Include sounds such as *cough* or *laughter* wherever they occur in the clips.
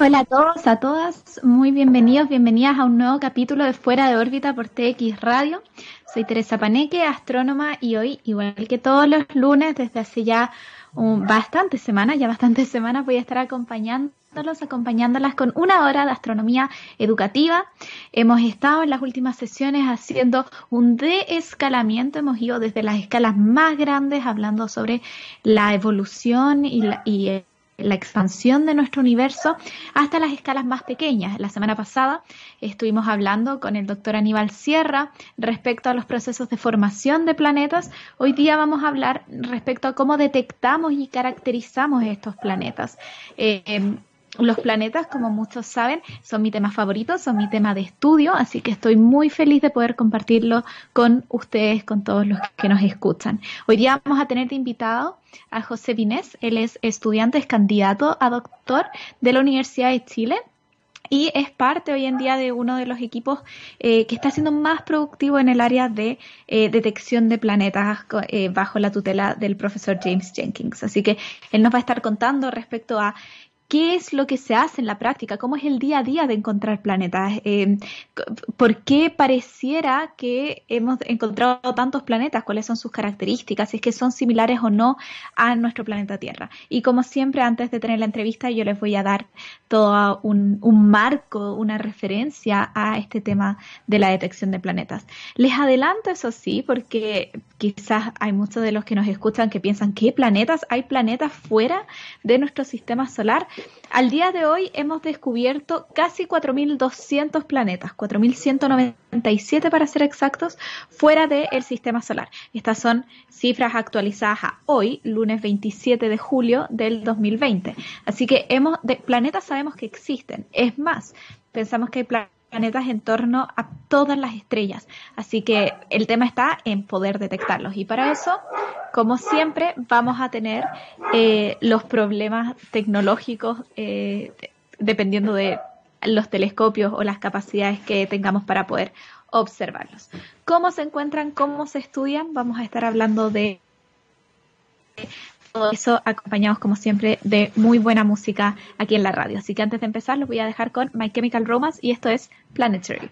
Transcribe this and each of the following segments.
Hola a todos, a todas, muy bienvenidos, bienvenidas a un nuevo capítulo de Fuera de órbita por TX Radio. Soy Teresa Paneque, astrónoma, y hoy, igual que todos los lunes, desde hace ya bastantes semanas, ya bastantes *laughs* semanas, voy a estar acompañándolos, acompañándolas con una hora de astronomía educativa. Hemos estado en las últimas sesiones haciendo un deescalamiento, hemos ido desde las escalas más grandes hablando sobre la evolución y, la, y la expansión de nuestro universo hasta las escalas más pequeñas. La semana pasada estuvimos hablando con el doctor Aníbal Sierra respecto a los procesos de formación de planetas. Hoy día vamos a hablar respecto a cómo detectamos y caracterizamos estos planetas. Eh, em, los planetas, como muchos saben, son mi tema favorito, son mi tema de estudio, así que estoy muy feliz de poder compartirlo con ustedes, con todos los que nos escuchan. Hoy día vamos a tener de invitado a José Vinés, él es estudiante, es candidato a doctor de la Universidad de Chile y es parte hoy en día de uno de los equipos eh, que está siendo más productivo en el área de eh, detección de planetas eh, bajo la tutela del profesor James Jenkins. Así que él nos va a estar contando respecto a qué es lo que se hace en la práctica, cómo es el día a día de encontrar planetas, eh, por qué pareciera que hemos encontrado tantos planetas, cuáles son sus características, si es que son similares o no a nuestro planeta Tierra. Y como siempre, antes de tener la entrevista, yo les voy a dar todo un, un marco, una referencia a este tema de la detección de planetas. Les adelanto eso sí, porque quizás hay muchos de los que nos escuchan que piensan, ¿qué planetas? ¿Hay planetas fuera de nuestro sistema solar? Al día de hoy hemos descubierto casi 4.200 planetas, 4.197 para ser exactos, fuera del sistema solar. Estas son cifras actualizadas a hoy, lunes 27 de julio del 2020. Así que hemos, de planetas sabemos que existen. Es más, pensamos que hay planetas planetas en torno a todas las estrellas. Así que el tema está en poder detectarlos. Y para eso, como siempre, vamos a tener eh, los problemas tecnológicos eh, dependiendo de los telescopios o las capacidades que tengamos para poder observarlos. ¿Cómo se encuentran? ¿Cómo se estudian? Vamos a estar hablando de todo eso acompañados como siempre de muy buena música aquí en la radio. Así que antes de empezar los voy a dejar con My Chemical Romance y esto es Planetary.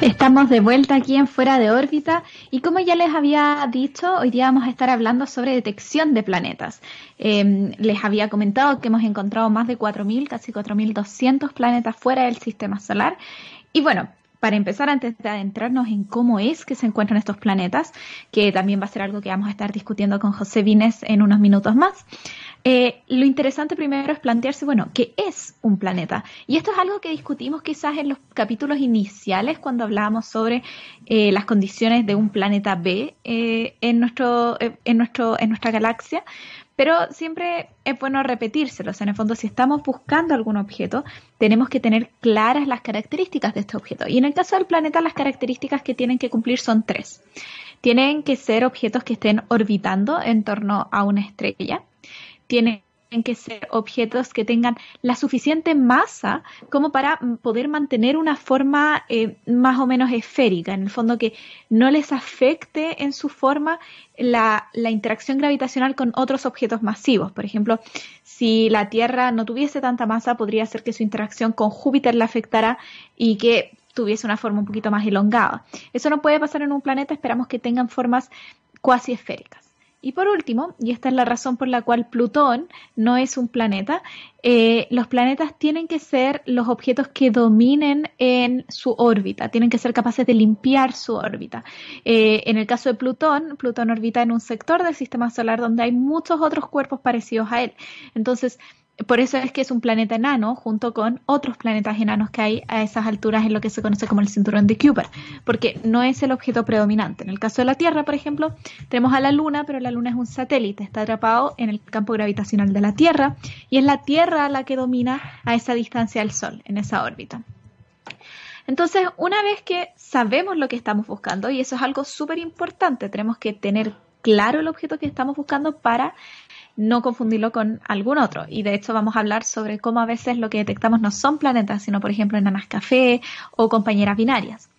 Estamos de vuelta aquí en Fuera de órbita y como ya les había dicho, hoy día vamos a estar hablando sobre detección de planetas. Em, les había comentado que hemos encontrado más de 4.000, casi 4.200 planetas fuera del sistema solar. Y bueno, para empezar, antes de adentrarnos en cómo es que se encuentran estos planetas, que también va a ser algo que vamos a estar discutiendo con José Vines en unos minutos más, eh, lo interesante primero es plantearse, bueno, ¿qué es un planeta? Y esto es algo que discutimos quizás en los capítulos iniciales cuando hablábamos sobre eh, las condiciones de un planeta B eh, en, nuestro, en, nuestro, en nuestra galaxia, pero siempre es bueno repetírselos. En el fondo, si estamos buscando algún objeto, tenemos que tener claras las características de este objeto. Y en el caso del planeta, las características que tienen que cumplir son tres. Tienen que ser objetos que estén orbitando en torno a una estrella. Tienen que ser objetos que tengan la suficiente masa como para poder mantener una forma eh, más o menos esférica, en el fondo que no les afecte en su forma la, la, interacción gravitacional con otros objetos masivos. Por ejemplo, si la Tierra no tuviese tanta masa, podría ser que su interacción con Júpiter la afectara y que tuviese una forma un poquito más elongada. Eso no puede pasar en un planeta, esperamos que tengan formas cuasi esféricas. Y por último, y esta es la razón por la cual Plutón no es un planeta, eh, los planetas tienen que ser los objetos que dominen en su órbita, tienen que ser capaces de limpiar su órbita. Eh, en el caso de Plutón, Plutón orbita en un sector del sistema solar donde hay muchos otros cuerpos parecidos a él. Entonces, por eso es que es un planeta enano junto con otros planetas enanos que hay a esas alturas en lo que se conoce como el cinturón de Kuiper, porque no es el objeto predominante. En el caso de la Tierra, por ejemplo, tenemos a la Luna, pero la Luna es un satélite, está atrapado en el campo gravitacional de la Tierra y es la Tierra la que domina a esa distancia del Sol, en esa órbita. Entonces, una vez que sabemos lo que estamos buscando, y eso es algo súper importante, tenemos que tener claro el objeto que estamos buscando para no confundirlo con algún otro. Y de hecho vamos a hablar sobre cómo a veces lo que detectamos no son planetas, sino por ejemplo enanas café o compañeras binarias.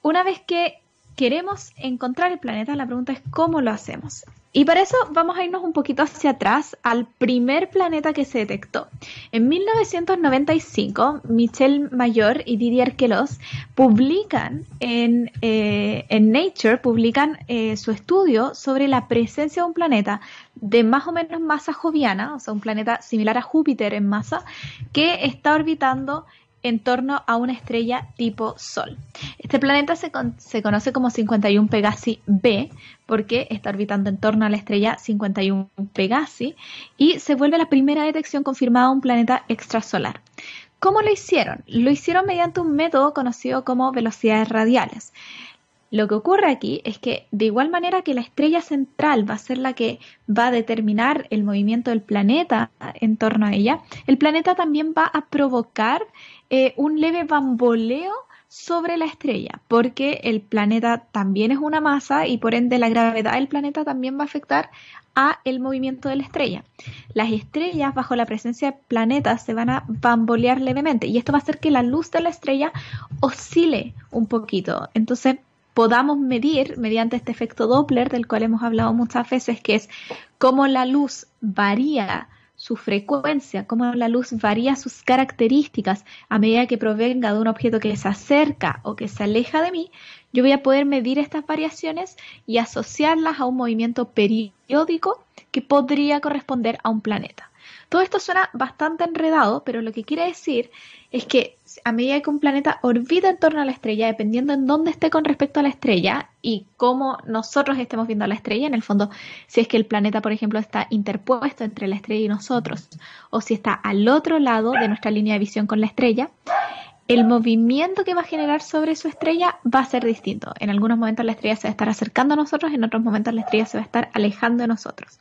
Una vez que queremos encontrar el planeta, la pregunta es cómo lo hacemos. Y para eso vamos a irnos un poquito hacia atrás al primer planeta que se detectó. En 1995, Michel Mayor y Didier Queloz publican en, eh, Nature, publican eh, su estudio sobre la presencia de un planeta de más o menos masa joviana, o sea, un planeta similar a Júpiter en masa, que está orbitando en torno a una estrella tipo Sol. Este planeta se, conoce como 51 Pegasi b porque está orbitando en torno a la estrella 51 Pegasi y se vuelve la primera detección confirmada de un planeta extrasolar. ¿Cómo lo hicieron? Lo hicieron mediante un método conocido como velocidades radiales. Lo que ocurre aquí es que de igual manera que la estrella central va a ser la que va a determinar el movimiento del planeta en torno a ella, el planeta también va a provocar eh, un leve bamboleo sobre la estrella, porque el planeta también es una masa y por ende la gravedad del planeta también va a afectar a el movimiento de la estrella. Las estrellas bajo la presencia de planetas se van a bambolear levemente y esto va a hacer que la luz de la estrella oscile un poquito. Entonces, podamos medir mediante este efecto Doppler del cual hemos hablado muchas veces, que es cómo la luz varía su frecuencia, cómo la luz varía sus características a medida que provenga de un objeto que se acerca o que se aleja de mí, yo voy a poder medir estas variaciones y asociarlas a un movimiento periódico que podría corresponder a un planeta. Todo esto suena bastante enredado, pero lo que quiere decir es que a medida que un planeta orbita en torno a la estrella, dependiendo en dónde esté con respecto a la estrella y cómo nosotros estemos viendo a la estrella, en el fondo, si es que el planeta, por ejemplo, está interpuesto entre la estrella y nosotros, o si está al otro lado de nuestra línea de visión con la estrella, el movimiento que va a generar sobre su estrella va a ser distinto. En algunos momentos la estrella se va a estar acercando a nosotros, en otros momentos la estrella se va a estar alejando de nosotros.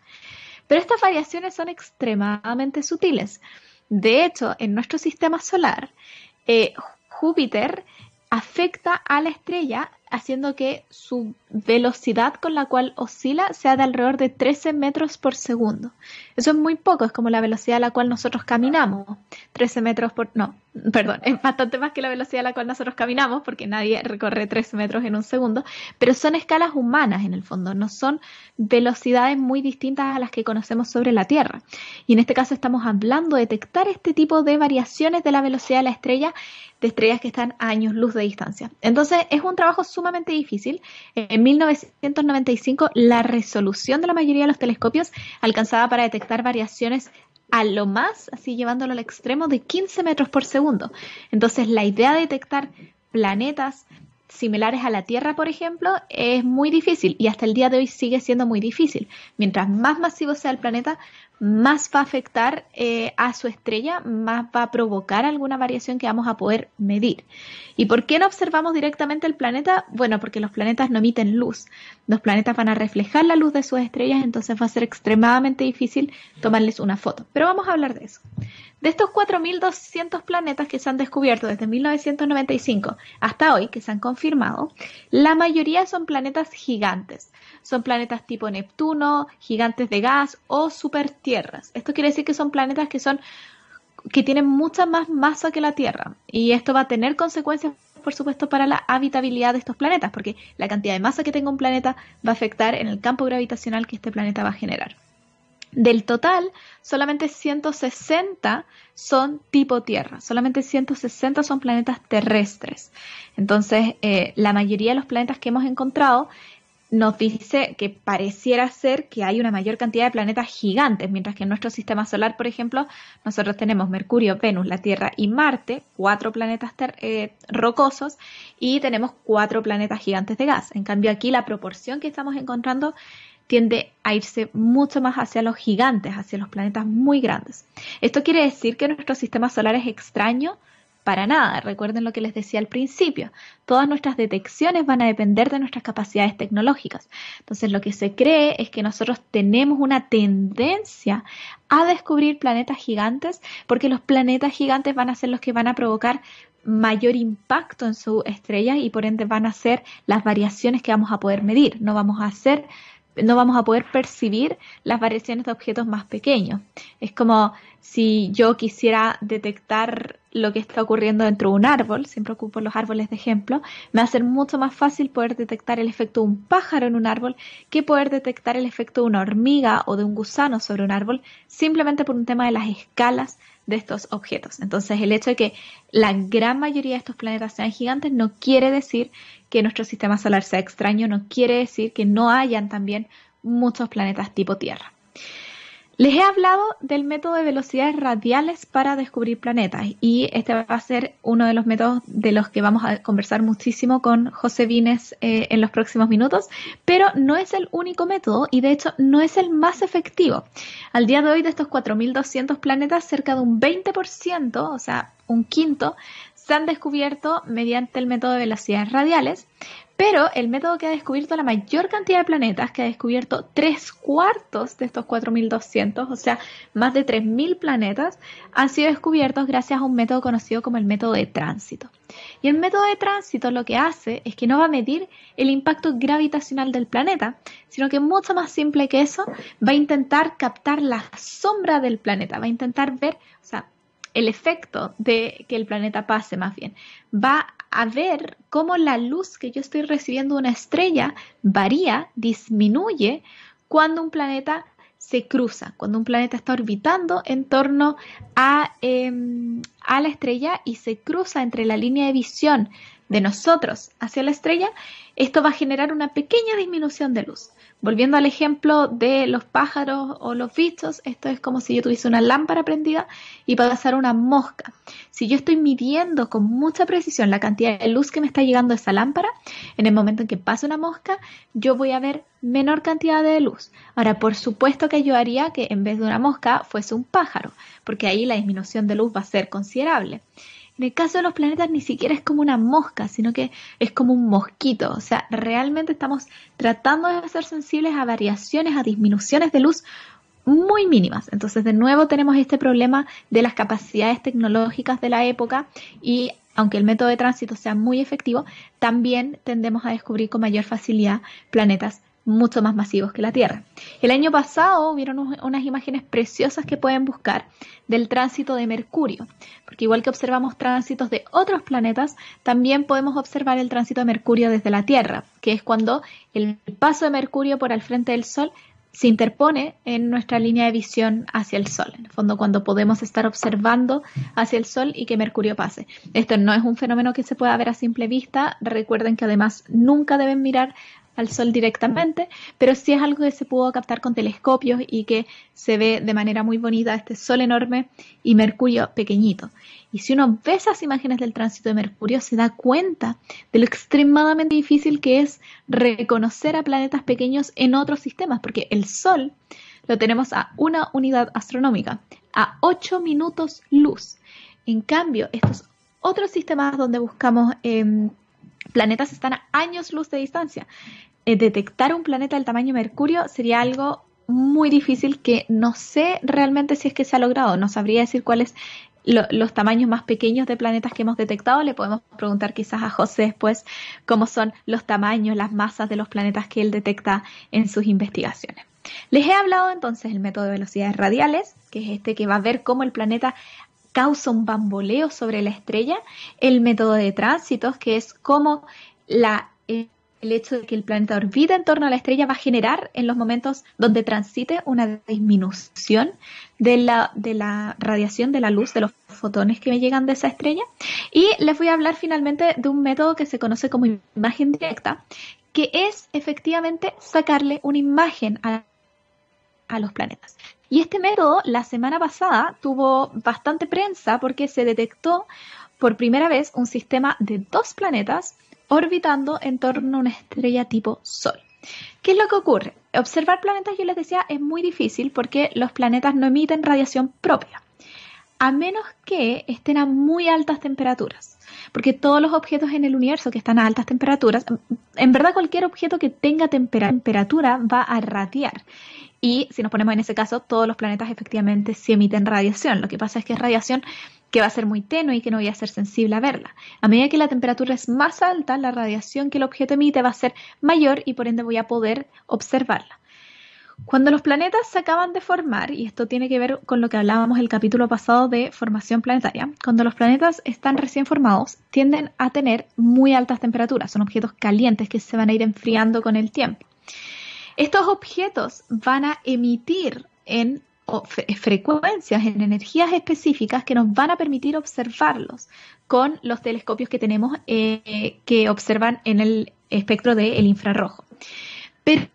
Pero estas variaciones son extremadamente sutiles. De hecho, en nuestro sistema solar, eh, Júpiter afecta a la estrella haciendo que su velocidad con la cual oscila sea de alrededor de 13 metros por segundo. Eso es muy poco, es como la velocidad a la cual nosotros caminamos. 13 metros por... No, perdón, es bastante más que la velocidad a la cual nosotros caminamos, porque nadie recorre 13 metros en un segundo, pero son escalas humanas en el fondo, no son velocidades muy distintas a las que conocemos sobre la Tierra. Y en este caso estamos hablando de detectar este tipo de variaciones de la velocidad de la estrella de estrellas que están a años luz de distancia. Entonces es un trabajo sumamente difícil. En 1995 la resolución de la mayoría de los telescopios alcanzaba para detectar variaciones a lo más, así llevándolo al extremo, de 15 metros por segundo. Entonces la idea de detectar planetas similares a la Tierra, por ejemplo, es muy difícil y hasta el día de hoy sigue siendo muy difícil. Mientras más masivo sea el planeta, más va a afectar eh, a su estrella, más va a provocar alguna variación que vamos a poder medir. ¿Y por qué no observamos directamente el planeta? Bueno, porque los planetas no emiten luz. Los planetas van a reflejar la luz de sus estrellas, entonces va a ser extremadamente difícil tomarles una foto. Pero vamos a hablar de eso. De estos 4.200 planetas que se han descubierto desde 1995 hasta hoy, que se han confirmado, la mayoría son planetas gigantes. Son planetas tipo Neptuno, gigantes de gas o supertierras. Esto quiere decir que son planetas que son que tienen mucha más masa que la Tierra. Y esto va a tener consecuencias, por supuesto, para la habitabilidad de estos planetas, porque la cantidad de masa que tenga un planeta va a afectar en el campo gravitacional que este planeta va a generar. Del total, solamente 160 son tipo Tierra, solamente 160 son planetas terrestres. Entonces, eh, la mayoría de los planetas que hemos encontrado nos dice que pareciera ser que hay una mayor cantidad de planetas gigantes, mientras que en nuestro sistema solar, por ejemplo, nosotros tenemos Mercurio, Venus, la Tierra y Marte, cuatro planetas eh, rocosos, y tenemos cuatro planetas gigantes de gas. En cambio, aquí la proporción que estamos encontrando tiende a irse mucho más hacia los gigantes, hacia los planetas muy grandes. Esto quiere decir que nuestro sistema solar es extraño para nada. Recuerden lo que les decía al principio. Todas nuestras detecciones van a depender de nuestras capacidades tecnológicas. Entonces lo que se cree es que nosotros tenemos una tendencia a descubrir planetas gigantes porque los planetas gigantes van a ser los que van a provocar mayor impacto en su estrella y por ende van a ser las variaciones que vamos a poder medir. No vamos a hacer no vamos a poder percibir las variaciones de objetos más pequeños. Es como si yo quisiera detectar lo que está ocurriendo dentro de un árbol, siempre ocupo los árboles de ejemplo, me va a ser mucho más fácil poder detectar el efecto de un pájaro en un árbol que poder detectar el efecto de una hormiga o de un gusano sobre un árbol, simplemente por un tema de las escalas de estos objetos. Entonces, el hecho de que la gran mayoría de estos planetas sean gigantes no quiere decir que nuestro sistema solar sea extraño, no quiere decir que no hayan también muchos planetas tipo Tierra. Les he hablado del método de velocidades radiales para descubrir planetas y este va a ser uno de los métodos de los que vamos a conversar muchísimo con José Vines eh, en los próximos minutos, pero no es el único método y de hecho no es el más efectivo. Al día de hoy de estos 4.200 planetas, cerca de un 20%, o sea, un quinto, se han descubierto mediante el método de velocidades radiales, pero el método que ha descubierto la mayor cantidad de planetas, que ha descubierto tres cuartos de estos 4.200, o sea, más de 3.000 planetas, han sido descubiertos gracias a un método conocido como el método de tránsito. Y el método de tránsito lo que hace es que no va a medir el impacto gravitacional del planeta, sino que mucho más simple que eso, va a intentar captar la sombra del planeta, va a intentar ver, o sea, el efecto de que el planeta pase más bien, va a ver cómo la luz que yo estoy recibiendo de una estrella varía, disminuye cuando un planeta se cruza, cuando un planeta está orbitando en torno a, em, a la estrella y se cruza entre la línea de visión de nosotros hacia la estrella, esto va a generar una pequeña disminución de luz. Volviendo al ejemplo de los pájaros o los bichos, esto es como si yo tuviese una lámpara prendida y pasar una mosca. Si yo estoy midiendo con mucha precisión la cantidad de luz que me está llegando a esa lámpara, en el momento en que pase una mosca, yo voy a ver menor cantidad de luz. Ahora, por supuesto que yo haría que en vez de una mosca fuese un pájaro, porque ahí la disminución de luz va a ser considerable. En el caso de los planetas ni siquiera es como una mosca, sino que es como un mosquito. O sea, realmente estamos tratando de ser sensibles a variaciones, a disminuciones de luz muy mínimas. Entonces, de nuevo tenemos este problema de las capacidades tecnológicas de la época y aunque el método de tránsito sea muy efectivo, también tendemos a descubrir con mayor facilidad planetas mucho más masivos que la Tierra. El año pasado hubieron unas imágenes preciosas que pueden buscar del tránsito de Mercurio, porque igual que observamos tránsitos de otros planetas, también podemos observar el tránsito de Mercurio desde la Tierra, que es cuando el paso de Mercurio por al frente del Sol se interpone en nuestra línea de visión hacia el Sol, en el fondo cuando podemos estar observando hacia el Sol y que Mercurio pase. Esto no es un fenómeno que se pueda ver a simple vista, recuerden que además nunca deben mirar al Sol directamente, pero sí es algo que se pudo captar con telescopios y que se ve de manera muy bonita este Sol enorme y Mercurio pequeñito. Y si uno ve esas imágenes del tránsito de Mercurio, se da cuenta de lo extremadamente difícil que es reconocer a planetas pequeños en otros sistemas, porque el Sol lo tenemos a una unidad astronómica, a 8 minutos luz. En cambio, estos otros sistemas donde buscamos em, planetas están a años luz de distancia. Eh, detectar un planeta del tamaño Mercurio sería algo muy difícil que no sé realmente si es que se ha logrado. No sabría decir cuáles los tamaños más pequeños de planetas que hemos detectado. Le podemos preguntar quizás a José después cómo son los tamaños, las masas de los planetas que él detecta en sus investigaciones. Les he hablado entonces del método de velocidades radiales, que es este que va a ver cómo el planeta causa un bamboleo sobre la estrella, el método de tránsitos, que es cómo la el hecho de que el planeta orbita en torno a la estrella va a generar en los momentos donde transite una disminución de la, de la radiación de la luz, de los fotones que me llegan de esa estrella. Y les voy a hablar finalmente de un método que se conoce como imagen directa, que es efectivamente sacarle una imagen a, a los planetas. Y este método la semana pasada tuvo bastante prensa porque se detectó por primera vez un sistema de dos planetas orbitando en torno a una estrella tipo Sol. ¿Qué es lo que ocurre? Observar planetas, yo les decía, es muy difícil porque los planetas no emiten radiación propia, a menos que estén a muy altas temperaturas. Porque todos los objetos en el universo que están a altas temperaturas, en verdad cualquier objeto que tenga temperatura va a radiar. Y si nos ponemos en ese caso, todos los planetas efectivamente sí emiten radiación. Lo que pasa es que es radiación que va a ser muy tenue y que no voy a ser sensible a verla. A medida que la temperatura es más alta, la radiación que el objeto emite va a ser mayor y por ende voy a poder observarla. Cuando los planetas se acaban de formar, y esto tiene que ver con lo que hablábamos el capítulo pasado de formación planetaria, cuando los planetas están recién formados, tienden a tener muy altas temperaturas, son objetos calientes que se van a ir enfriando con el tiempo. Estos objetos van a emitir en frecuencias, en energías específicas que nos van a permitir observarlos con los telescopios que tenemos eh, que observan en el espectro del infrarrojo. Pero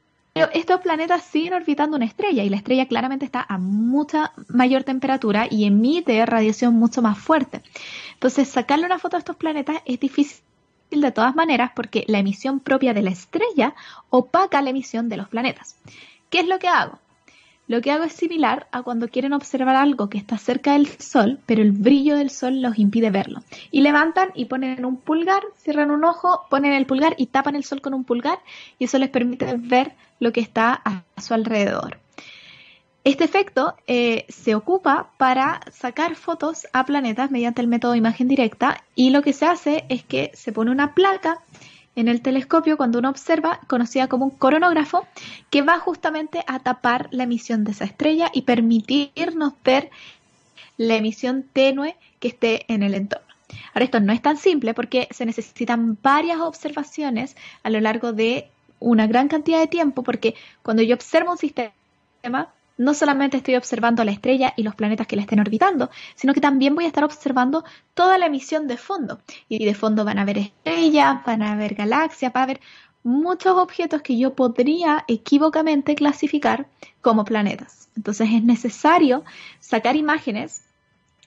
estos planetas siguen orbitando una estrella y la estrella claramente está a mucha mayor temperatura y emite radiación mucho más fuerte. Entonces, sacarle una foto a estos planetas es difícil de todas maneras porque la emisión propia de la estrella opaca la emisión de los planetas. ¿Qué es lo que hago? Lo que hago es similar a cuando quieren observar algo que está cerca del Sol, pero el brillo del Sol los impide verlo. Y levantan y ponen un pulgar, cierran un ojo, ponen el pulgar y tapan el Sol con un pulgar y eso les permite ver lo que está a su alrededor. Este efecto eh, se ocupa para sacar fotos a planetas mediante el método imagen directa y lo que se hace es que se pone una placa en el telescopio cuando uno observa, conocida como un coronógrafo, que va justamente a tapar la emisión de esa estrella y permitirnos ver la emisión tenue que esté en el entorno. Ahora, esto no es tan simple porque se necesitan varias observaciones a lo largo de una gran cantidad de tiempo, porque cuando yo observo un sistema, no solamente estoy observando la estrella y los planetas que la estén orbitando, sino que también voy a estar observando toda la emisión de fondo. Y de fondo van a haber estrellas, van a haber galaxias, va a haber muchos objetos que yo podría equivocamente clasificar como planetas. Entonces es necesario sacar imágenes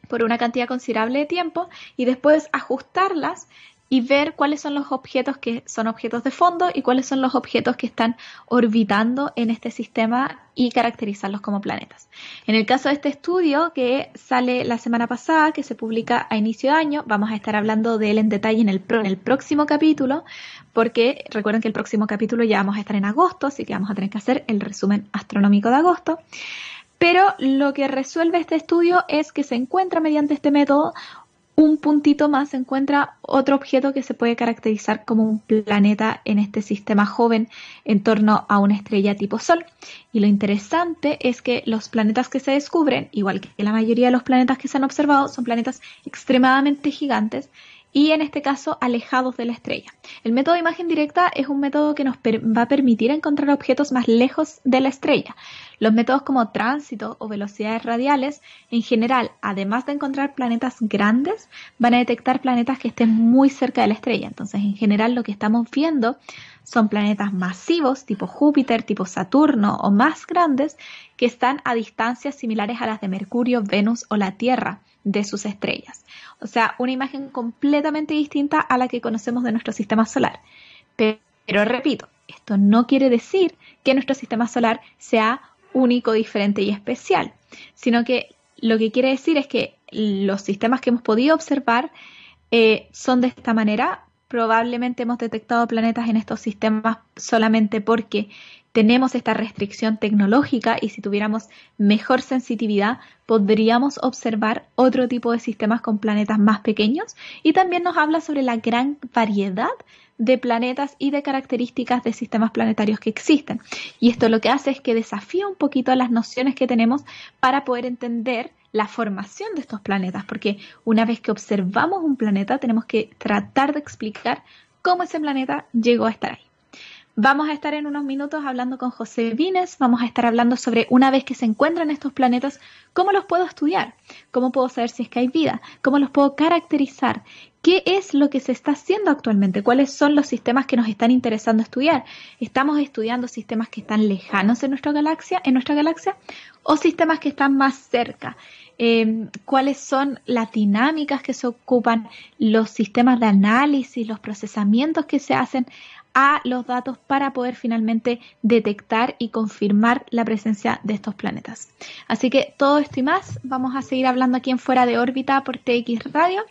por una cantidad considerable de tiempo y después ajustarlas y ver cuáles son los objetos que son objetos de fondo y cuáles son los objetos que están orbitando en este sistema y caracterizarlos como planetas. En el caso de este estudio que sale la semana pasada, que se publica a inicio de año, vamos a estar hablando de él en detalle en el, en el próximo capítulo, porque recuerden que el próximo capítulo ya vamos a estar en agosto, así que vamos a tener que hacer el resumen astronómico de agosto. Pero lo que resuelve este estudio es que se encuentra mediante este método un puntito más se encuentra otro objeto que se puede caracterizar como un planeta en este sistema joven en torno a una estrella tipo Sol. Y lo interesante es que los planetas que se descubren, igual que la mayoría de los planetas que se han observado, son planetas extremadamente gigantes y en este caso alejados de la estrella. El método de imagen directa es un método que nos va a permitir encontrar objetos más lejos de la estrella. Los métodos como tránsito o velocidades radiales, en general, además de encontrar planetas grandes, van a detectar planetas que estén muy cerca de la estrella. Entonces, en general, lo que estamos viendo son planetas masivos tipo Júpiter, tipo Saturno o más grandes que están a distancias similares a las de Mercurio, Venus o la Tierra de sus estrellas. O sea, una imagen completamente distinta a la que conocemos de nuestro sistema solar. Pero, repito, esto no quiere decir que nuestro sistema solar sea único, diferente y especial, sino que lo que quiere decir es que los sistemas que hemos podido observar eh, son de esta manera. Probablemente hemos detectado planetas en estos sistemas solamente porque tenemos esta restricción tecnológica y si tuviéramos mejor sensitividad podríamos observar otro tipo de sistemas con planetas más pequeños y también nos habla sobre la gran variedad de planetas y de características de sistemas planetarios que existen. Y esto lo que hace es que desafía un poquito las nociones que tenemos para poder entender la formación de estos planetas, porque una vez que observamos un planeta tenemos que tratar de explicar cómo ese planeta llegó a estar ahí. Vamos a estar en unos minutos hablando con José Vines, vamos a estar hablando sobre una vez que se encuentran estos planetas, cómo los puedo estudiar, cómo puedo saber si es que hay vida, cómo los puedo caracterizar, qué es lo que se está haciendo actualmente, cuáles son los sistemas que nos están interesando estudiar. ¿Estamos estudiando sistemas que están lejanos en nuestra galaxia, en nuestra galaxia o sistemas que están más cerca? Em, cuáles son las dinámicas que se ocupan, los sistemas de análisis, los procesamientos que se hacen a los datos para poder finalmente detectar y confirmar la presencia de estos planetas. Así que todo esto y más vamos a seguir hablando aquí en Fuera de órbita por TX Radio.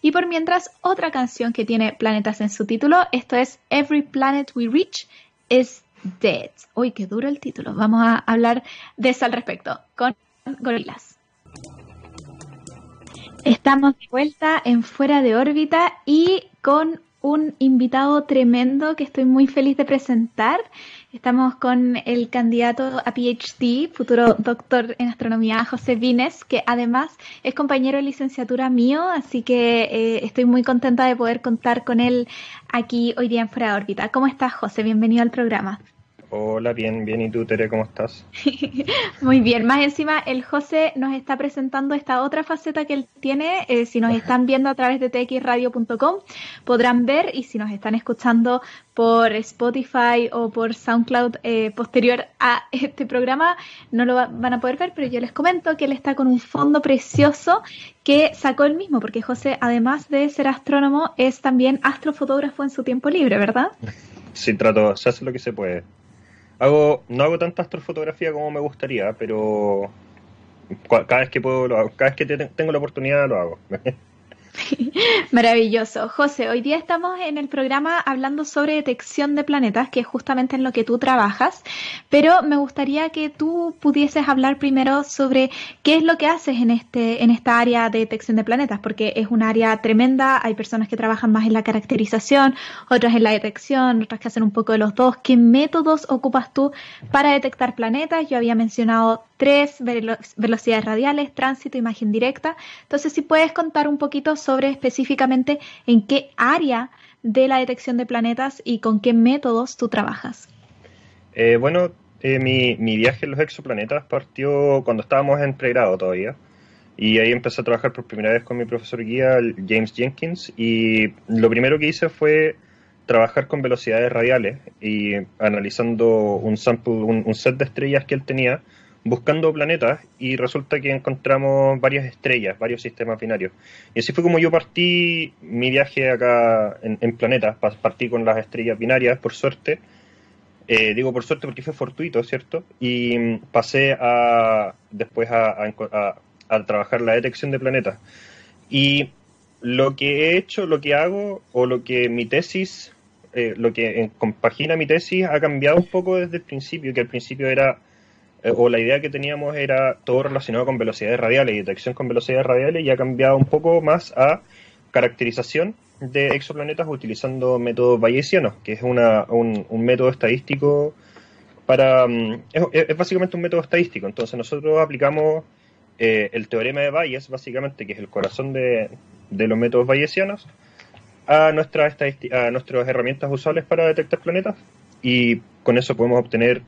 Y por mientras, otra canción que tiene planetas en su título, esto es Every Planet We Reach is Dead. Uy, qué duro el título. Vamos a hablar de eso al respecto con gorilas. Estamos de vuelta en Fuera de órbita y con un invitado tremendo que estoy muy feliz de presentar. Estamos con el candidato a PhD, futuro doctor en astronomía, José Vines, que además es compañero de licenciatura mío, así que eh, estoy muy contenta de poder contar con él aquí hoy día en Fuera de órbita. ¿Cómo estás, José? Bienvenido al programa. Hola, bien, bien. ¿Y tú, Tere, cómo estás? *laughs* Muy bien. Más encima, el José nos está presentando esta otra faceta que él tiene. Eh, si nos están viendo a través de txradio.com, podrán ver. Y si nos están escuchando por Spotify o por SoundCloud eh, posterior a *laughs* este programa, no lo van a poder ver. Pero yo les comento que él está con un fondo precioso que sacó él mismo, porque José, además de ser astrónomo, es también astrofotógrafo en su tiempo libre, ¿verdad? Sí, trato, se hace lo que se puede. Hago, no hago tanta astrofotografía como me gustaría, pero cada vez que puedo lo hago. Cada vez que tengo la oportunidad lo hago. *laughs* *laughs* Maravilloso. José, hoy día estamos en el programa hablando sobre detección de planetas, que es justamente en lo que tú trabajas, pero me gustaría que tú pudieses hablar primero sobre qué es lo que haces en, este, en esta área de detección de planetas, porque es un área tremenda, hay personas que trabajan más en la caracterización, otras en la detección, otras que hacen un poco de los dos. ¿Qué métodos ocupas tú para detectar planetas? Yo había mencionado tres velocidades radiales, tránsito, imagen directa. Entonces, si puedes contar un poquito sobre específicamente en qué área de la detección de planetas y con qué métodos tú trabajas. Eh, bueno, eh, mi, mi, viaje en los exoplanetas partió cuando estábamos en pregrado todavía. Y ahí empecé a trabajar por primera vez con mi profesor guía, James Jenkins. Y lo primero que hice fue trabajar con velocidades radiales y analizando un sample, un set de estrellas que él tenía buscando planetas y resulta que encontramos varias estrellas, varios sistemas binarios. Y así fue como yo partí mi viaje acá en, planetas, partí con las estrellas binarias, por suerte. Eh, digo por suerte porque fue fortuito, ¿cierto? Y mm, pasé a después a, trabajar la detección de planetas. Y lo que he hecho, lo que hago, o lo que mi tesis, eh, lo que compagina mi tesis, ha cambiado un poco desde el principio, que al principio era eh, o la idea que teníamos era todo relacionado con velocidades radiales y detección con velocidades radiales y ha cambiado un poco más a caracterización de exoplanetas utilizando métodos bayesianos, que es una, un, método estadístico para... Mm, es, básicamente un método estadístico, entonces nosotros aplicamos eh, el teorema de Bayes, básicamente, que es el corazón de, de los métodos bayesianos, a, nuestras a nuestras herramientas usuales para detectar planetas y con eso podemos obtener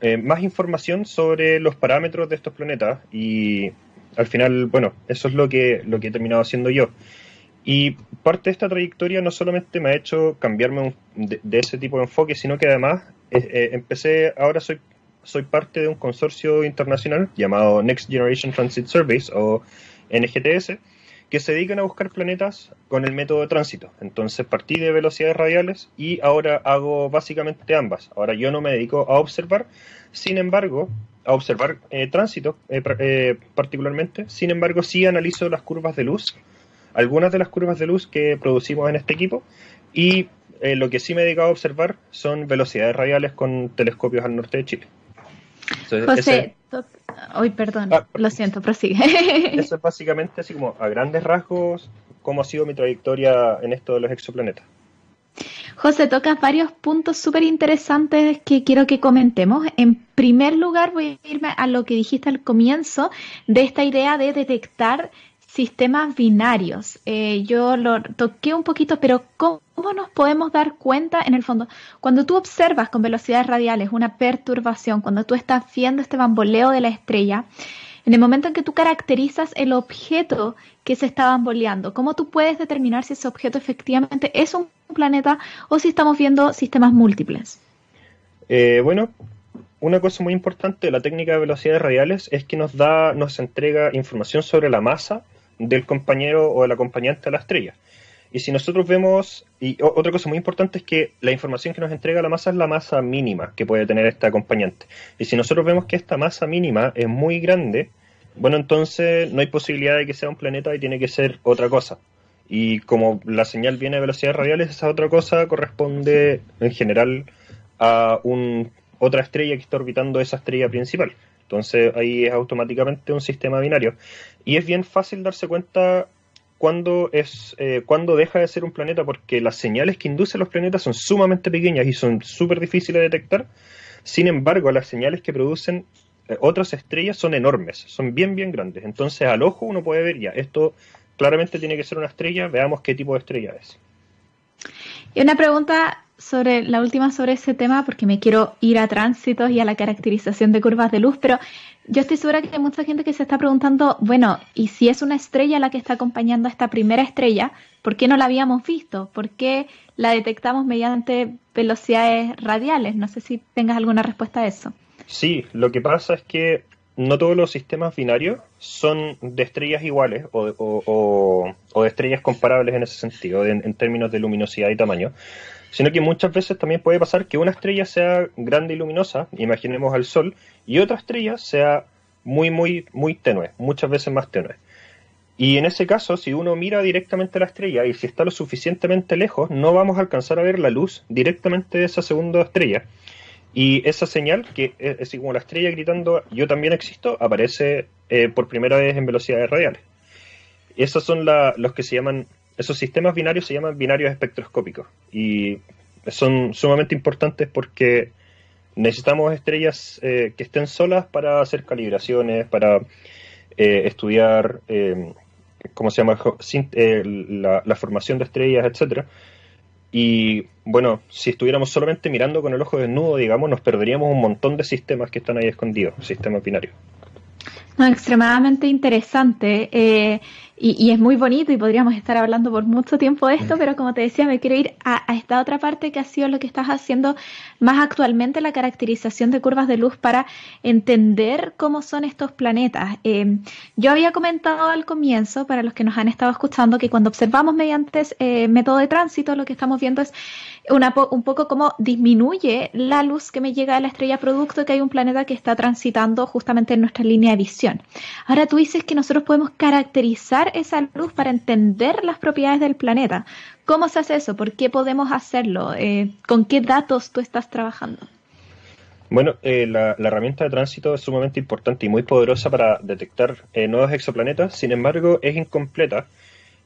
eh, más información sobre los parámetros de estos planetas y al final, bueno, eso es lo que, lo que he terminado haciendo yo. Y parte de esta trayectoria no solamente me ha hecho cambiarme de, ese tipo de enfoque, sino que además eh, empecé, ahora soy, soy parte de un consorcio internacional llamado Next Generation Transit Surveys o NGTS, que se dedican a buscar planetas con el método de tránsito. Entonces partí de velocidades radiales y ahora hago básicamente ambas. Ahora yo no me dedico a observar, sin embargo, a observar eh, tránsito eh, eh, particularmente, sin embargo sí analizo las curvas de luz, algunas de las curvas de luz que producimos en este equipo y lo que sí me he dedicado a observar son velocidades radiales con telescopios al norte de Chile. José, Hoy, perdón, ah, lo siento, prosigue. *laughs* Eso es *laughs* básicamente así como a grandes rasgos cómo ha sido mi trayectoria en esto de los exoplanetas. José, tocas varios puntos súper interesantes que quiero que comentemos. En primer lugar, voy a irme a lo que dijiste al comienzo de esta idea de detectar sistemas binarios. Eh, yo lo toqué un poquito, pero ¿cómo, nos podemos dar cuenta en el fondo? Cuando tú observas con velocidades radiales una perturbación, cuando tú estás viendo este bamboleo de la estrella, en el momento en que tú caracterizas el objeto que se está bamboleando, ¿cómo tú puedes determinar si ese objeto efectivamente es un planeta o si estamos viendo sistemas múltiples? Eh, bueno, una cosa muy importante de la técnica de velocidades radiales es que nos da, nos entrega información sobre la masa del compañero o del acompañante de la estrella. Y si nosotros vemos, y otra cosa muy importante es que la información que nos entrega la masa es la masa mínima que puede tener este acompañante. Y si nosotros vemos que esta masa mínima es muy grande, bueno, entonces no hay posibilidad de que sea un planeta y tiene que ser otra cosa. Y como la señal viene a velocidades radiales, esa otra cosa corresponde en general a un, otra estrella que está orbitando esa estrella principal. Entonces ahí es automáticamente un sistema binario. Y es bien fácil darse cuenta cuándo, es, eh, cuándo deja de ser un planeta, porque las señales que inducen los planetas son sumamente pequeñas y son súper difíciles de detectar. Sin embargo, las señales que producen eh, otras estrellas son enormes, son bien, bien grandes. Entonces, al ojo uno puede ver ya, esto claramente tiene que ser una estrella, veamos qué tipo de estrella es. Y una pregunta sobre la última sobre ese tema, porque me quiero ir a tránsitos y a la caracterización de curvas de luz, pero yo estoy segura que hay mucha gente que se está preguntando, bueno, ¿y si es una estrella la que está acompañando a esta primera estrella? ¿Por qué no la habíamos visto? ¿Por qué la detectamos mediante velocidades radiales? No sé si tengas alguna respuesta a eso. Sí, lo que pasa es que no todos los sistemas binarios son de estrellas iguales o, de estrellas comparables en ese sentido, en, términos de luminosidad y tamaño, sino que muchas veces también puede pasar que una estrella sea grande y luminosa, imaginemos al Sol, y otra estrella sea muy, muy, muy tenue, muchas veces más tenue. Y en ese caso, si uno mira directamente a la estrella y si está lo suficientemente lejos, no vamos a alcanzar a ver la luz directamente de esa segunda estrella y esa señal, que es, como la estrella gritando yo también existo, aparece eh, por primera vez en velocidades radiales. Esos son los que se llaman, esos sistemas binarios se llaman binarios espectroscópicos. Y son sumamente importantes porque necesitamos estrellas eh, que estén solas para hacer calibraciones, para eh, estudiar, ¿cómo se llama? La, la, formación de estrellas, etcétera y bueno, si estuviéramos solamente mirando con el ojo desnudo, digamos, nos perderíamos un montón de sistemas que están ahí escondidos, sistemas binarios. No, extremadamente interesante. Eh, y, es muy bonito y podríamos estar hablando por mucho tiempo de esto, pero como te decía, me quiero ir a, esta otra parte que ha sido lo que estás haciendo más actualmente, la caracterización de curvas de luz para entender cómo son estos planetas. Eh, yo había comentado al comienzo, para los que nos han estado escuchando, que cuando observamos mediante eh, método de tránsito, lo que estamos viendo es un poco cómo disminuye la luz que me llega a la estrella producto que hay un planeta que está transitando justamente en nuestra línea de visión. Ahora tú dices que nosotros podemos caracterizar esa luz para entender las propiedades del planeta. ¿Cómo se hace eso? ¿Por qué podemos hacerlo? Eh, ¿Con qué datos tú estás trabajando? Bueno, eh, la, herramienta de tránsito es sumamente importante y muy poderosa para detectar eh, nuevos exoplanetas, sin embargo es incompleta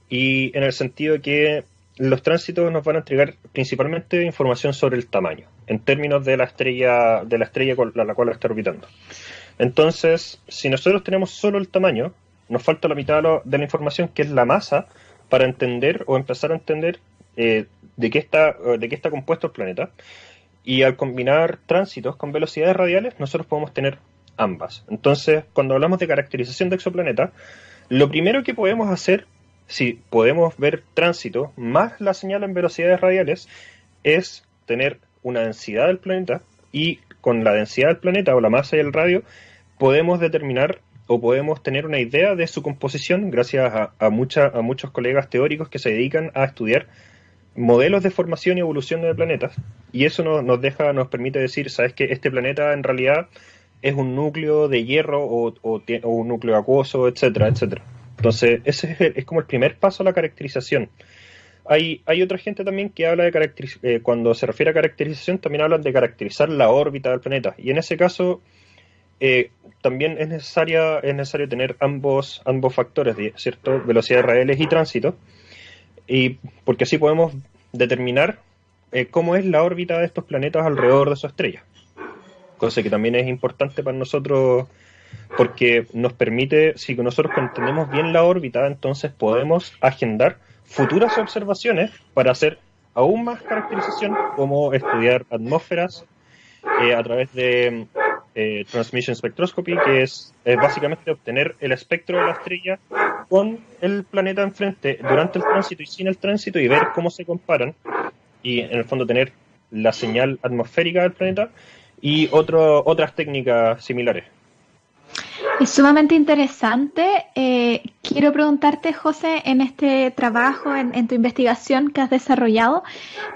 y en el sentido que los tránsitos nos van a entregar principalmente información sobre el tamaño, en términos de la estrella, de la estrella con la, cual está orbitando. Entonces, si nosotros tenemos solo el tamaño, nos falta la mitad de la información, que es la masa, para entender o empezar a entender eh, de, qué está, de qué está compuesto el planeta. Y al combinar tránsitos con velocidades radiales, nosotros podemos tener ambas. Entonces, cuando hablamos de caracterización de exoplaneta, lo primero que podemos hacer si podemos ver tránsito más la señal en velocidades radiales, es tener una densidad del planeta y con la densidad del planeta o la masa y el radio podemos determinar o podemos tener una idea de su composición gracias a, a, muchos colegas teóricos que se dedican a estudiar modelos de formación y evolución de planetas y eso nos, deja, nos permite decir, sabes que este planeta en realidad es un núcleo de hierro o, un núcleo acuoso, etcétera, etcétera. Entonces, ese es, como el primer paso a la caracterización. Hay, hay otra gente también que habla de eh, cuando se refiere a caracterización, también hablan de caracterizar la órbita del planeta. Y en ese caso, eh, también es, necesaria, es necesario tener ambos, ambos factores, ¿cierto? Velocidades radiales y tránsito. Y porque así podemos determinar eh, cómo es la órbita de estos planetas alrededor de su estrella. Cosa que también es importante para nosotros porque nos permite, si nosotros entendemos bien la órbita, entonces podemos agendar futuras observaciones para hacer aún más caracterización, como estudiar atmósferas eh, a través de eh, Transmission Spectroscopy, que es básicamente obtener el espectro de la estrella con el planeta enfrente durante el tránsito y sin el tránsito y ver cómo se comparan y en el fondo tener la señal atmosférica del planeta y otro, otras técnicas similares. Es sumamente interesante. Eh, quiero preguntarte, José, en este trabajo, en, tu investigación que has desarrollado,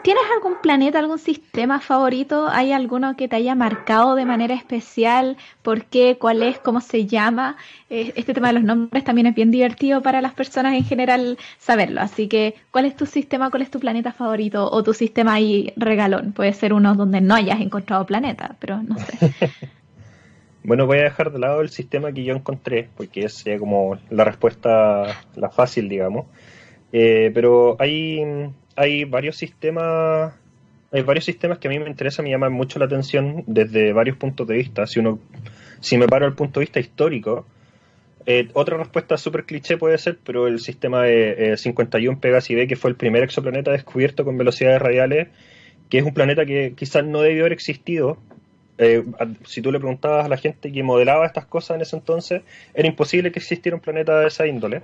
¿tienes algún planeta, algún sistema favorito? ¿Hay alguno que te haya marcado de manera especial? ¿Por qué? ¿Cuál es? ¿Cómo se llama? Eh, este tema de los nombres también es bien divertido para las personas en general saberlo. Así que, ¿cuál es tu sistema? ¿Cuál es tu planeta favorito? O tu sistema ahí regalón. Puede ser uno donde no hayas encontrado planeta, pero no sé. *laughs* Bueno, voy a dejar de lado el sistema que yo encontré, porque es como la respuesta, la fácil, digamos. Eh, pero hay, hay varios sistemas hay varios sistemas que a mí me interesan, me llaman mucho la atención desde varios puntos de vista. Si uno, si me paro al punto de vista histórico, eh, otra respuesta súper cliché puede ser, pero el sistema de 51 Pegasi B, que fue el primer exoplaneta descubierto con velocidades radiales, que es un planeta que quizás no debió haber existido. Eh, si tú le preguntabas a la gente que modelaba estas cosas en ese entonces, era imposible que existiera un planeta de esa índole.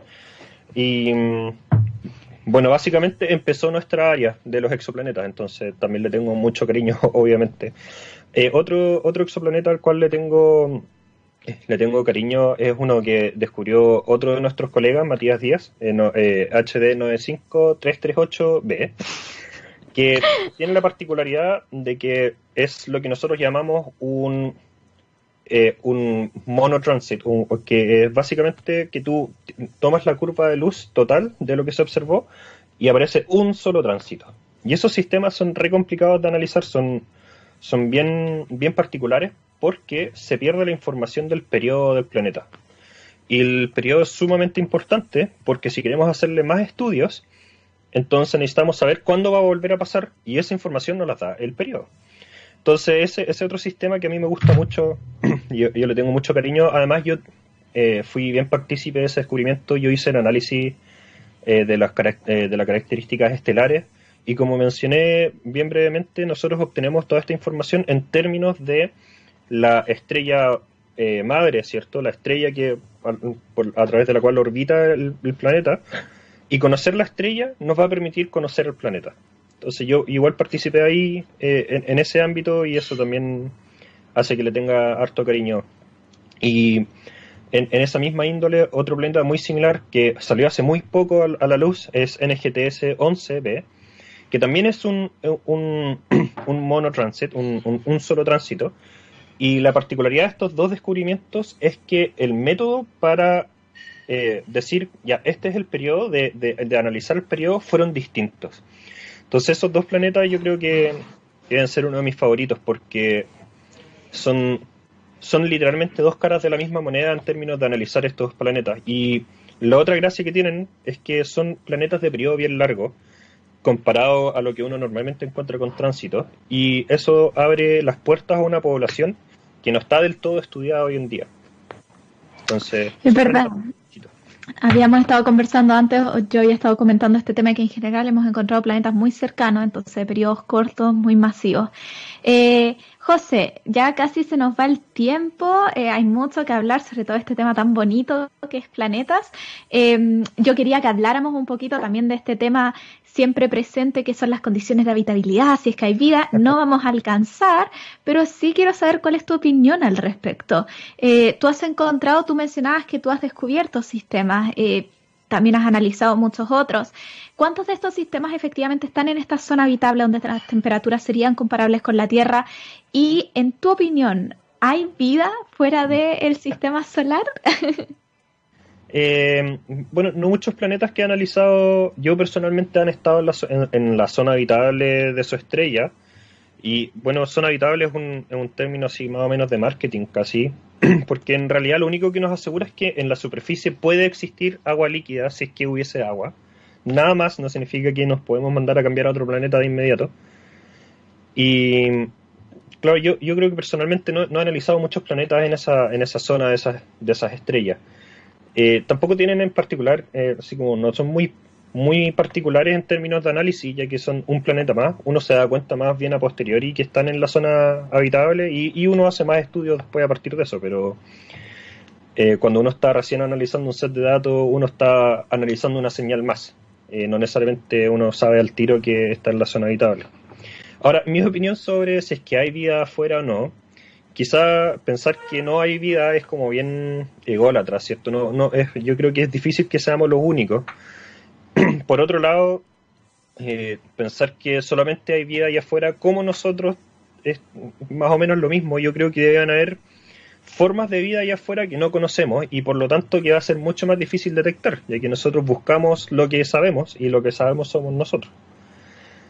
Y mm, bueno, básicamente empezó nuestra área de los exoplanetas, entonces también le tengo mucho cariño, *laughs* obviamente. Eh, otro, otro exoplaneta al cual le tengo eh, le tengo cariño es uno que descubrió otro de nuestros colegas, Matías Díaz, HD 95338b, que tiene la particularidad de que es lo que nosotros llamamos un eh, un monotransit, que es básicamente que tú tomas la curva de luz total de lo que se observó y aparece un solo tránsito. Y esos sistemas son re complicados de analizar, son, son bien, bien particulares porque se pierde la información del periodo del planeta. Y el periodo es sumamente importante porque si queremos hacerle más estudios, entonces necesitamos saber cuándo va a volver a pasar y esa información nos la da el periodo. Entonces, ese, ese otro sistema que a mí me gusta mucho, *clears throat* yo, yo le tengo mucho cariño. Además, yo eh, fui bien partícipe de ese descubrimiento. Yo hice el análisis eh, de, las, eh, de las características estelares. Y como mencioné bien brevemente, nosotros obtenemos toda esta información en términos de la estrella madre, ¿cierto? La estrella que a, través de la cual orbita el, planeta. Y conocer la estrella nos va a permitir conocer el planeta. Entonces yo igual participé ahí eh, en, ese ámbito y eso también hace que le tenga harto cariño. Y en, esa misma índole, otro planeta muy similar que salió hace muy poco a, la luz es NGTS 11b, que también es un, un, *clears throat* un monotransit, un, solo tránsito. Y la particularidad de estos dos descubrimientos es que el método para eh, decir, ya, este es el periodo, de, de analizar el periodo, fueron distintos. Entonces esos dos planetas yo creo que deben ser uno de mis favoritos porque son, son literalmente dos caras de la misma moneda en términos de analizar estos planetas. Y la otra gracia que tienen es que son planetas de periodo bien largo comparado a lo que uno normalmente encuentra con tránsito. Y eso abre las puertas a una población que no está del todo estudiada hoy en día. Entonces, es verdad. Habíamos estado conversando antes, yo había estado comentando este tema que en general hemos encontrado planetas muy cercanos, entonces periodos cortos, muy masivos. Eh, José, ya casi se nos va el tiempo, eh, hay mucho que hablar sobre todo este tema tan bonito que es planetas. Eh, yo quería que habláramos un poquito también de este tema siempre presente que son las condiciones de habitabilidad, si es que hay vida, no vamos a alcanzar, pero sí quiero saber cuál es tu opinión al respecto. Eh, tú has encontrado, tú mencionabas que tú has descubierto sistemas, eh, también has analizado muchos otros. ¿Cuántos de estos sistemas efectivamente están en esta zona habitable donde las temperaturas serían comparables con la Tierra? Y en tu opinión, ¿hay vida fuera del sistema solar? *laughs* Eh, bueno, no muchos planetas que he analizado, yo personalmente han estado en la, zona habitable de su estrella. Y bueno, zona habitable es un, es un, término así más o menos de marketing casi, *clears throat* porque en realidad lo único que nos asegura es que en la superficie puede existir agua líquida si es que hubiese agua. Nada más no significa que nos podemos mandar a cambiar a otro planeta de inmediato. Y claro, yo, yo creo que personalmente no, no he analizado muchos planetas en esa, en esa zona de esas, de esas estrellas. Eh, tampoco tienen en particular, eh, así como no son muy, muy particulares en términos de análisis, ya que son un planeta más. Uno se da cuenta más bien a posteriori que están en la zona habitable y, uno hace más estudios después a partir de eso, pero eh, cuando uno está recién analizando un set de datos, uno está analizando una señal más. no necesariamente uno sabe al tiro que está en la zona habitable. Ahora, mi opinión sobre si es que hay vida afuera o no, quizá pensar que no hay vida es como bien ególatra, ¿cierto? No, no es, yo creo que es difícil que seamos los únicos. *clears throat* Por otro lado, eh, pensar que solamente hay vida allá afuera como nosotros es más o menos lo mismo. Yo creo que deben haber formas de vida allá afuera que no conocemos y por lo tanto que va a ser mucho más difícil detectar, ya que nosotros buscamos lo que sabemos y lo que sabemos somos nosotros.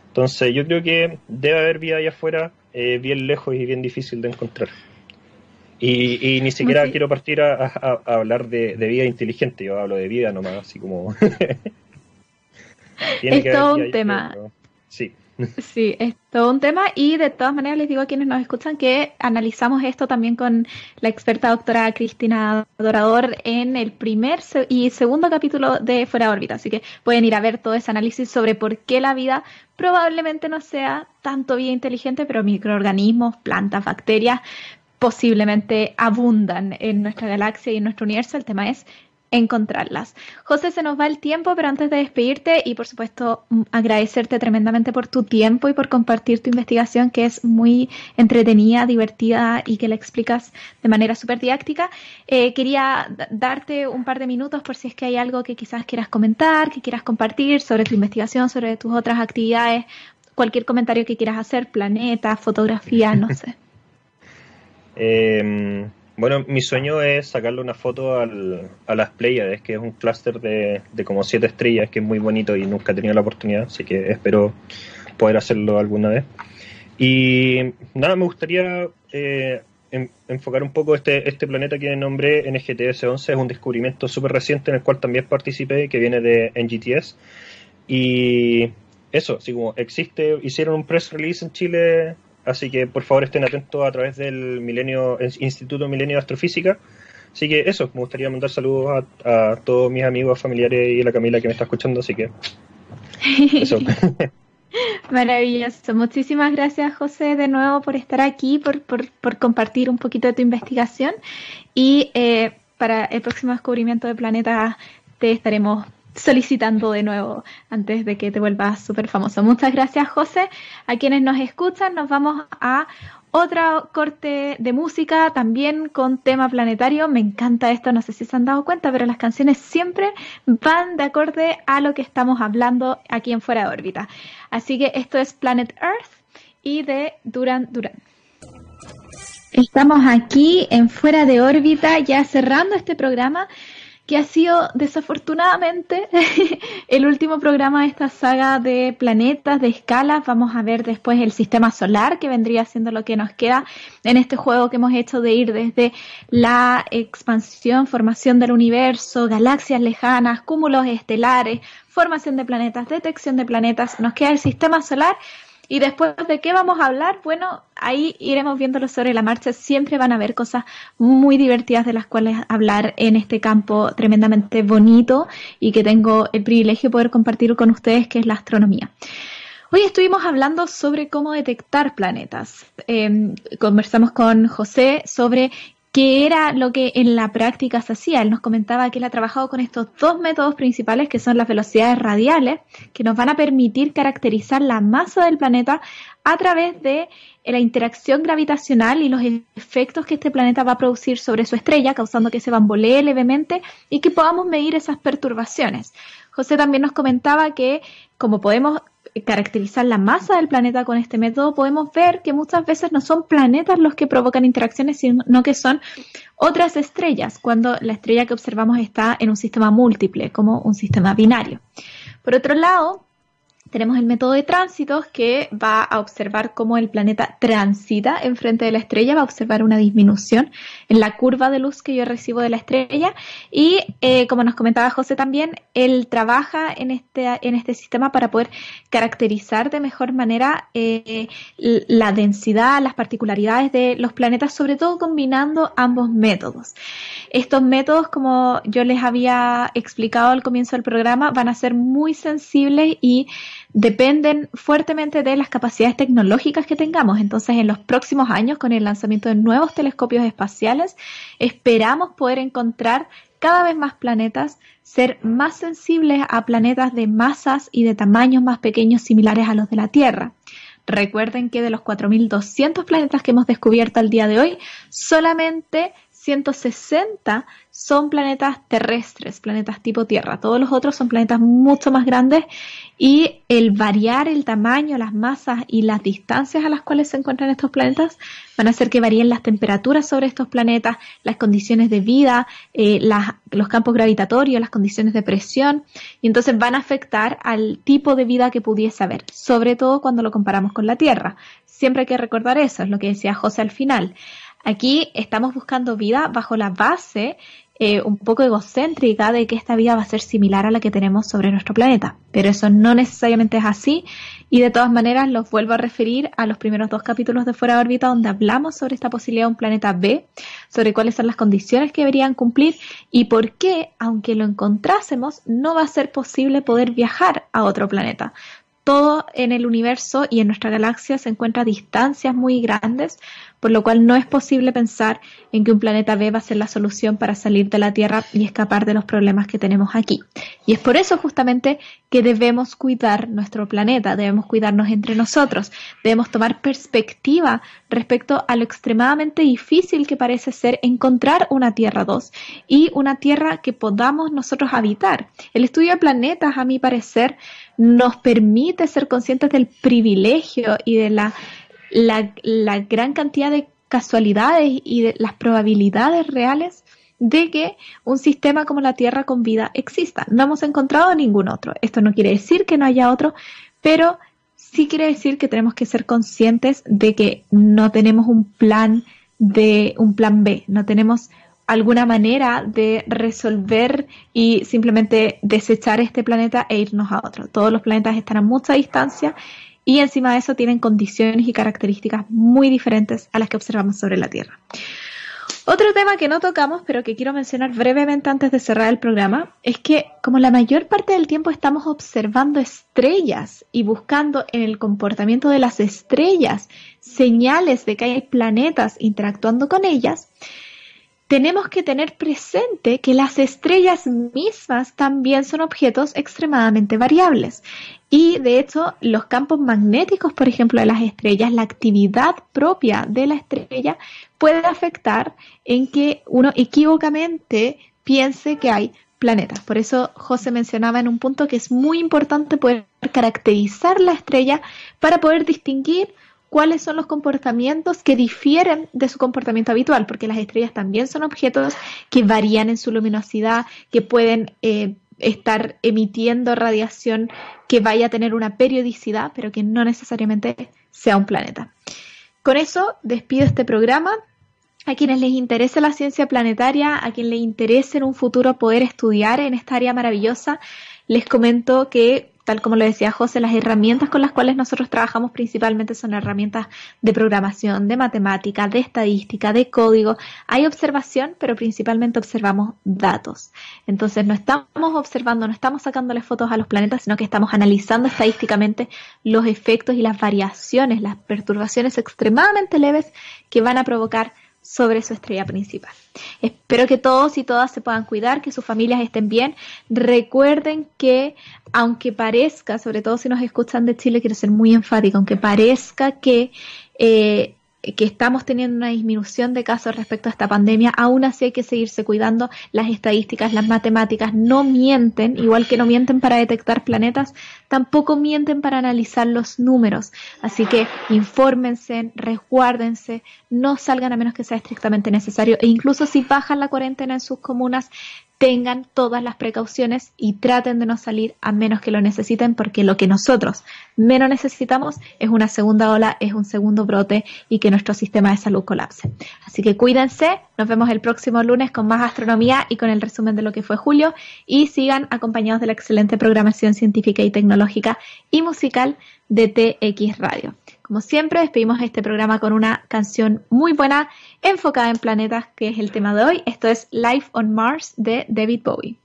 Entonces yo creo que debe haber vida allá afuera eh, bien lejos y bien difícil de encontrar. Y, ni siquiera quiero partir a, hablar de, vida inteligente, yo hablo de vida nomás, así como... *laughs* es todo un tema. Sí. Sí, es todo un tema y de todas maneras les digo a quienes nos escuchan que analizamos esto también con la experta doctora Cristina Dorador en el primer y segundo capítulo de Fuera de órbita, así que pueden ir a ver todo ese análisis sobre por qué la vida probablemente no sea tanto vida inteligente, pero microorganismos, plantas, bacterias posiblemente abundan en nuestra galaxia y en nuestro universo. El tema es encontrarlas. José, se nos va el tiempo, pero antes de despedirte y por supuesto mm, agradecerte tremendamente por tu tiempo y por compartir tu investigación que es muy entretenida, divertida y que la explicas de manera súper didáctica, eh, quería darte un par de minutos por si es que hay algo que quizás quieras comentar, que quieras compartir sobre tu investigación, sobre tus otras actividades, cualquier comentario que quieras hacer, planeta, fotografía, no sé. *laughs* eh, bueno, mi sueño es sacarle una foto al, a las Pleiades, que es un clúster de, como siete estrellas, que es muy bonito y nunca he tenido la oportunidad, así que espero poder hacerlo alguna vez. Y nada, me gustaría eh, enfocar un poco este, este planeta que nombré NGTS-11, es un descubrimiento súper reciente en el cual también participé, que viene de NGTS. Y eso, así como existe, hicieron un press release en Chile Así que por favor estén atentos a través del Milenio, Instituto Milenio de Astrofísica. Así que eso, me gustaría mandar saludos a, todos mis amigos, familiares y a la Camila que me está escuchando, así que eso. *laughs* Maravilloso. Muchísimas gracias, José, de nuevo por estar aquí, por, por, por compartir un poquito de tu investigación. Y eh, para el próximo descubrimiento de planeta te estaremos solicitando de nuevo antes de que te vuelvas súper famoso. Muchas gracias, José. A quienes nos escuchan, nos vamos a otra corte de música también con tema planetario. Me encanta esto, no sé si se han dado cuenta, pero las canciones siempre van de acorde a lo que estamos hablando aquí en Fuera de órbita. Así que esto es Planet Earth y de Duran Duran. Estamos aquí en Fuera de órbita, ya cerrando este programa que ha sido desafortunadamente *laughs* el último programa de esta saga de planetas, de escalas. Vamos a ver después el sistema solar, que vendría siendo lo que nos queda en este juego que hemos hecho de ir desde la expansión, formación del universo, galaxias lejanas, cúmulos estelares, formación de planetas, detección de planetas. Nos queda el sistema solar y después de qué vamos a hablar, bueno, ahí iremos viéndolo sobre la marcha. Siempre van a haber cosas muy divertidas de las cuales hablar en este campo tremendamente bonito y que tengo el privilegio de poder compartir con ustedes, que es la astronomía. Hoy estuvimos hablando sobre cómo detectar planetas. Em, conversamos con José sobre qué era lo que en la práctica se hacía. Él nos comentaba que él ha trabajado con estos dos métodos principales, que son las velocidades radiales, que nos van a permitir caracterizar la masa del planeta a través de la interacción gravitacional y los efectos que este planeta va a producir sobre su estrella, causando que se bambolee levemente y que podamos medir esas perturbaciones. José también nos comentaba que como podemos caracterizar la masa del planeta con este método, podemos ver que muchas veces no son planetas los que provocan interacciones, sino que son otras estrellas, cuando la estrella que observamos está en un sistema múltiple, como un sistema binario. Por otro lado, tenemos el método de tránsitos que va a observar cómo el planeta transita enfrente de la estrella, va a observar una disminución en la curva de luz que yo recibo de la estrella y eh, como nos comentaba José también, él trabaja en este, en este sistema para poder caracterizar de mejor manera eh, la densidad, las particularidades de los planetas, sobre todo combinando ambos métodos. Estos métodos, como yo les había explicado al comienzo del programa, van a ser muy sensibles y dependen fuertemente de las capacidades tecnológicas que tengamos. Entonces, en los próximos años, con el lanzamiento de nuevos telescopios espaciales, esperamos poder encontrar cada vez más planetas, ser más sensibles a planetas de masas y de tamaños más pequeños similares a los de la Tierra. Recuerden que de los 4.200 planetas que hemos descubierto al día de hoy, solamente 160 son planetas terrestres, planetas tipo Tierra. Todos los otros son planetas mucho más grandes y el variar el tamaño, las masas y las distancias a las cuales se encuentran estos planetas van a hacer que varíen las temperaturas sobre estos planetas, las condiciones de vida, eh, los campos gravitatorios, las condiciones de presión y entonces van a afectar al tipo de vida que pudiese haber, sobre todo cuando lo comparamos con la Tierra. Siempre hay que recordar eso, es lo que decía José al final Aquí estamos buscando vida bajo la base eh, un poco egocéntrica de que esta vida va a ser similar a la que tenemos sobre nuestro planeta. Pero eso no necesariamente es así y de todas maneras los vuelvo a referir a los primeros dos capítulos de Fuera de órbita donde hablamos sobre esta posibilidad de un planeta B, sobre cuáles son las condiciones que deberían cumplir y por qué, aunque lo encontrásemos, no va a ser posible poder viajar a otro planeta todo en el universo y en nuestra galaxia se encuentra a distancias muy grandes, por lo cual no es posible pensar en que un planeta B va a ser la solución para salir de la Tierra y escapar de los problemas que tenemos aquí. Y es por eso justamente que debemos cuidar nuestro planeta, debemos cuidarnos entre nosotros, debemos tomar perspectiva respecto a lo extremadamente difícil que parece ser encontrar una Tierra 2 y una Tierra que podamos nosotros habitar. El estudio de planetas, a mi parecer, nos permite ser conscientes del privilegio y de la, la, gran cantidad de casualidades y de las probabilidades reales de que un sistema como la Tierra con vida exista. No hemos encontrado ningún otro. Esto no quiere decir que no haya otro, pero sí quiere decir que tenemos que ser conscientes de que no tenemos un plan de un plan B, no tenemos alguna manera de resolver y simplemente desechar este planeta e irnos a otro. Todos los planetas están a mucha distancia y encima de eso tienen condiciones y características muy diferentes a las que observamos sobre la Tierra. Otro tema que no tocamos, pero que quiero mencionar brevemente antes de cerrar el programa, es que como la mayor parte del tiempo estamos observando estrellas y buscando en el comportamiento de las estrellas señales de que hay planetas interactuando con ellas, tenemos que tener presente que las estrellas mismas también son objetos extremadamente variables. Y de hecho, los campos magnéticos, por ejemplo, de las estrellas, la actividad propia de la estrella puede afectar en que uno equivocamente piense que hay planetas. Por eso José mencionaba en un punto que es muy importante poder caracterizar la estrella para poder distinguir cuáles son los comportamientos que difieren de su comportamiento habitual, porque las estrellas también son objetos que varían en su luminosidad, que pueden eh, estar emitiendo radiación que vaya a tener una periodicidad, pero que no necesariamente sea un planeta. Con eso despido este programa. A quienes les interese la ciencia planetaria, a quienes les interese en un futuro poder estudiar en esta área maravillosa, les comento que tal como le decía José, las herramientas con las cuales nosotros trabajamos principalmente son herramientas de programación, de matemática, de estadística, de código. Hay observación, pero principalmente observamos datos. Entonces no estamos observando, no estamos sacándole fotos a los planetas, sino que estamos analizando estadísticamente los efectos y las variaciones, las perturbaciones extremadamente leves que van a provocar sobre su estrella principal. Espero que todos y todas se puedan cuidar, que sus familias estén bien. Recuerden que, aunque parezca, sobre todo si nos escuchan de Chile, quiero ser muy enfática, aunque parezca que eh, que estamos teniendo una disminución de casos respecto a esta pandemia, aún así hay que seguirse cuidando. Las estadísticas, las matemáticas no mienten, igual que no mienten para detectar planetas, tampoco mienten para analizar los números. Así que infórmense, resguárdense, no salgan a menos que sea estrictamente necesario e incluso si bajan la cuarentena en sus comunas, tengan todas las precauciones y traten de no salir a menos que lo necesiten, porque lo que nosotros menos necesitamos es una segunda ola, es un segundo brote y que nuestro sistema de salud colapse. Así que cuídense, nos vemos el próximo lunes con más astronomía y con el resumen de lo que fue julio y sigan acompañados de la excelente programación científica y tecnológica y musical de TX Radio. Como siempre, despedimos este programa con una canción muy buena enfocada en planetas, que es el tema de hoy. Esto es Life on Mars de David Bowie.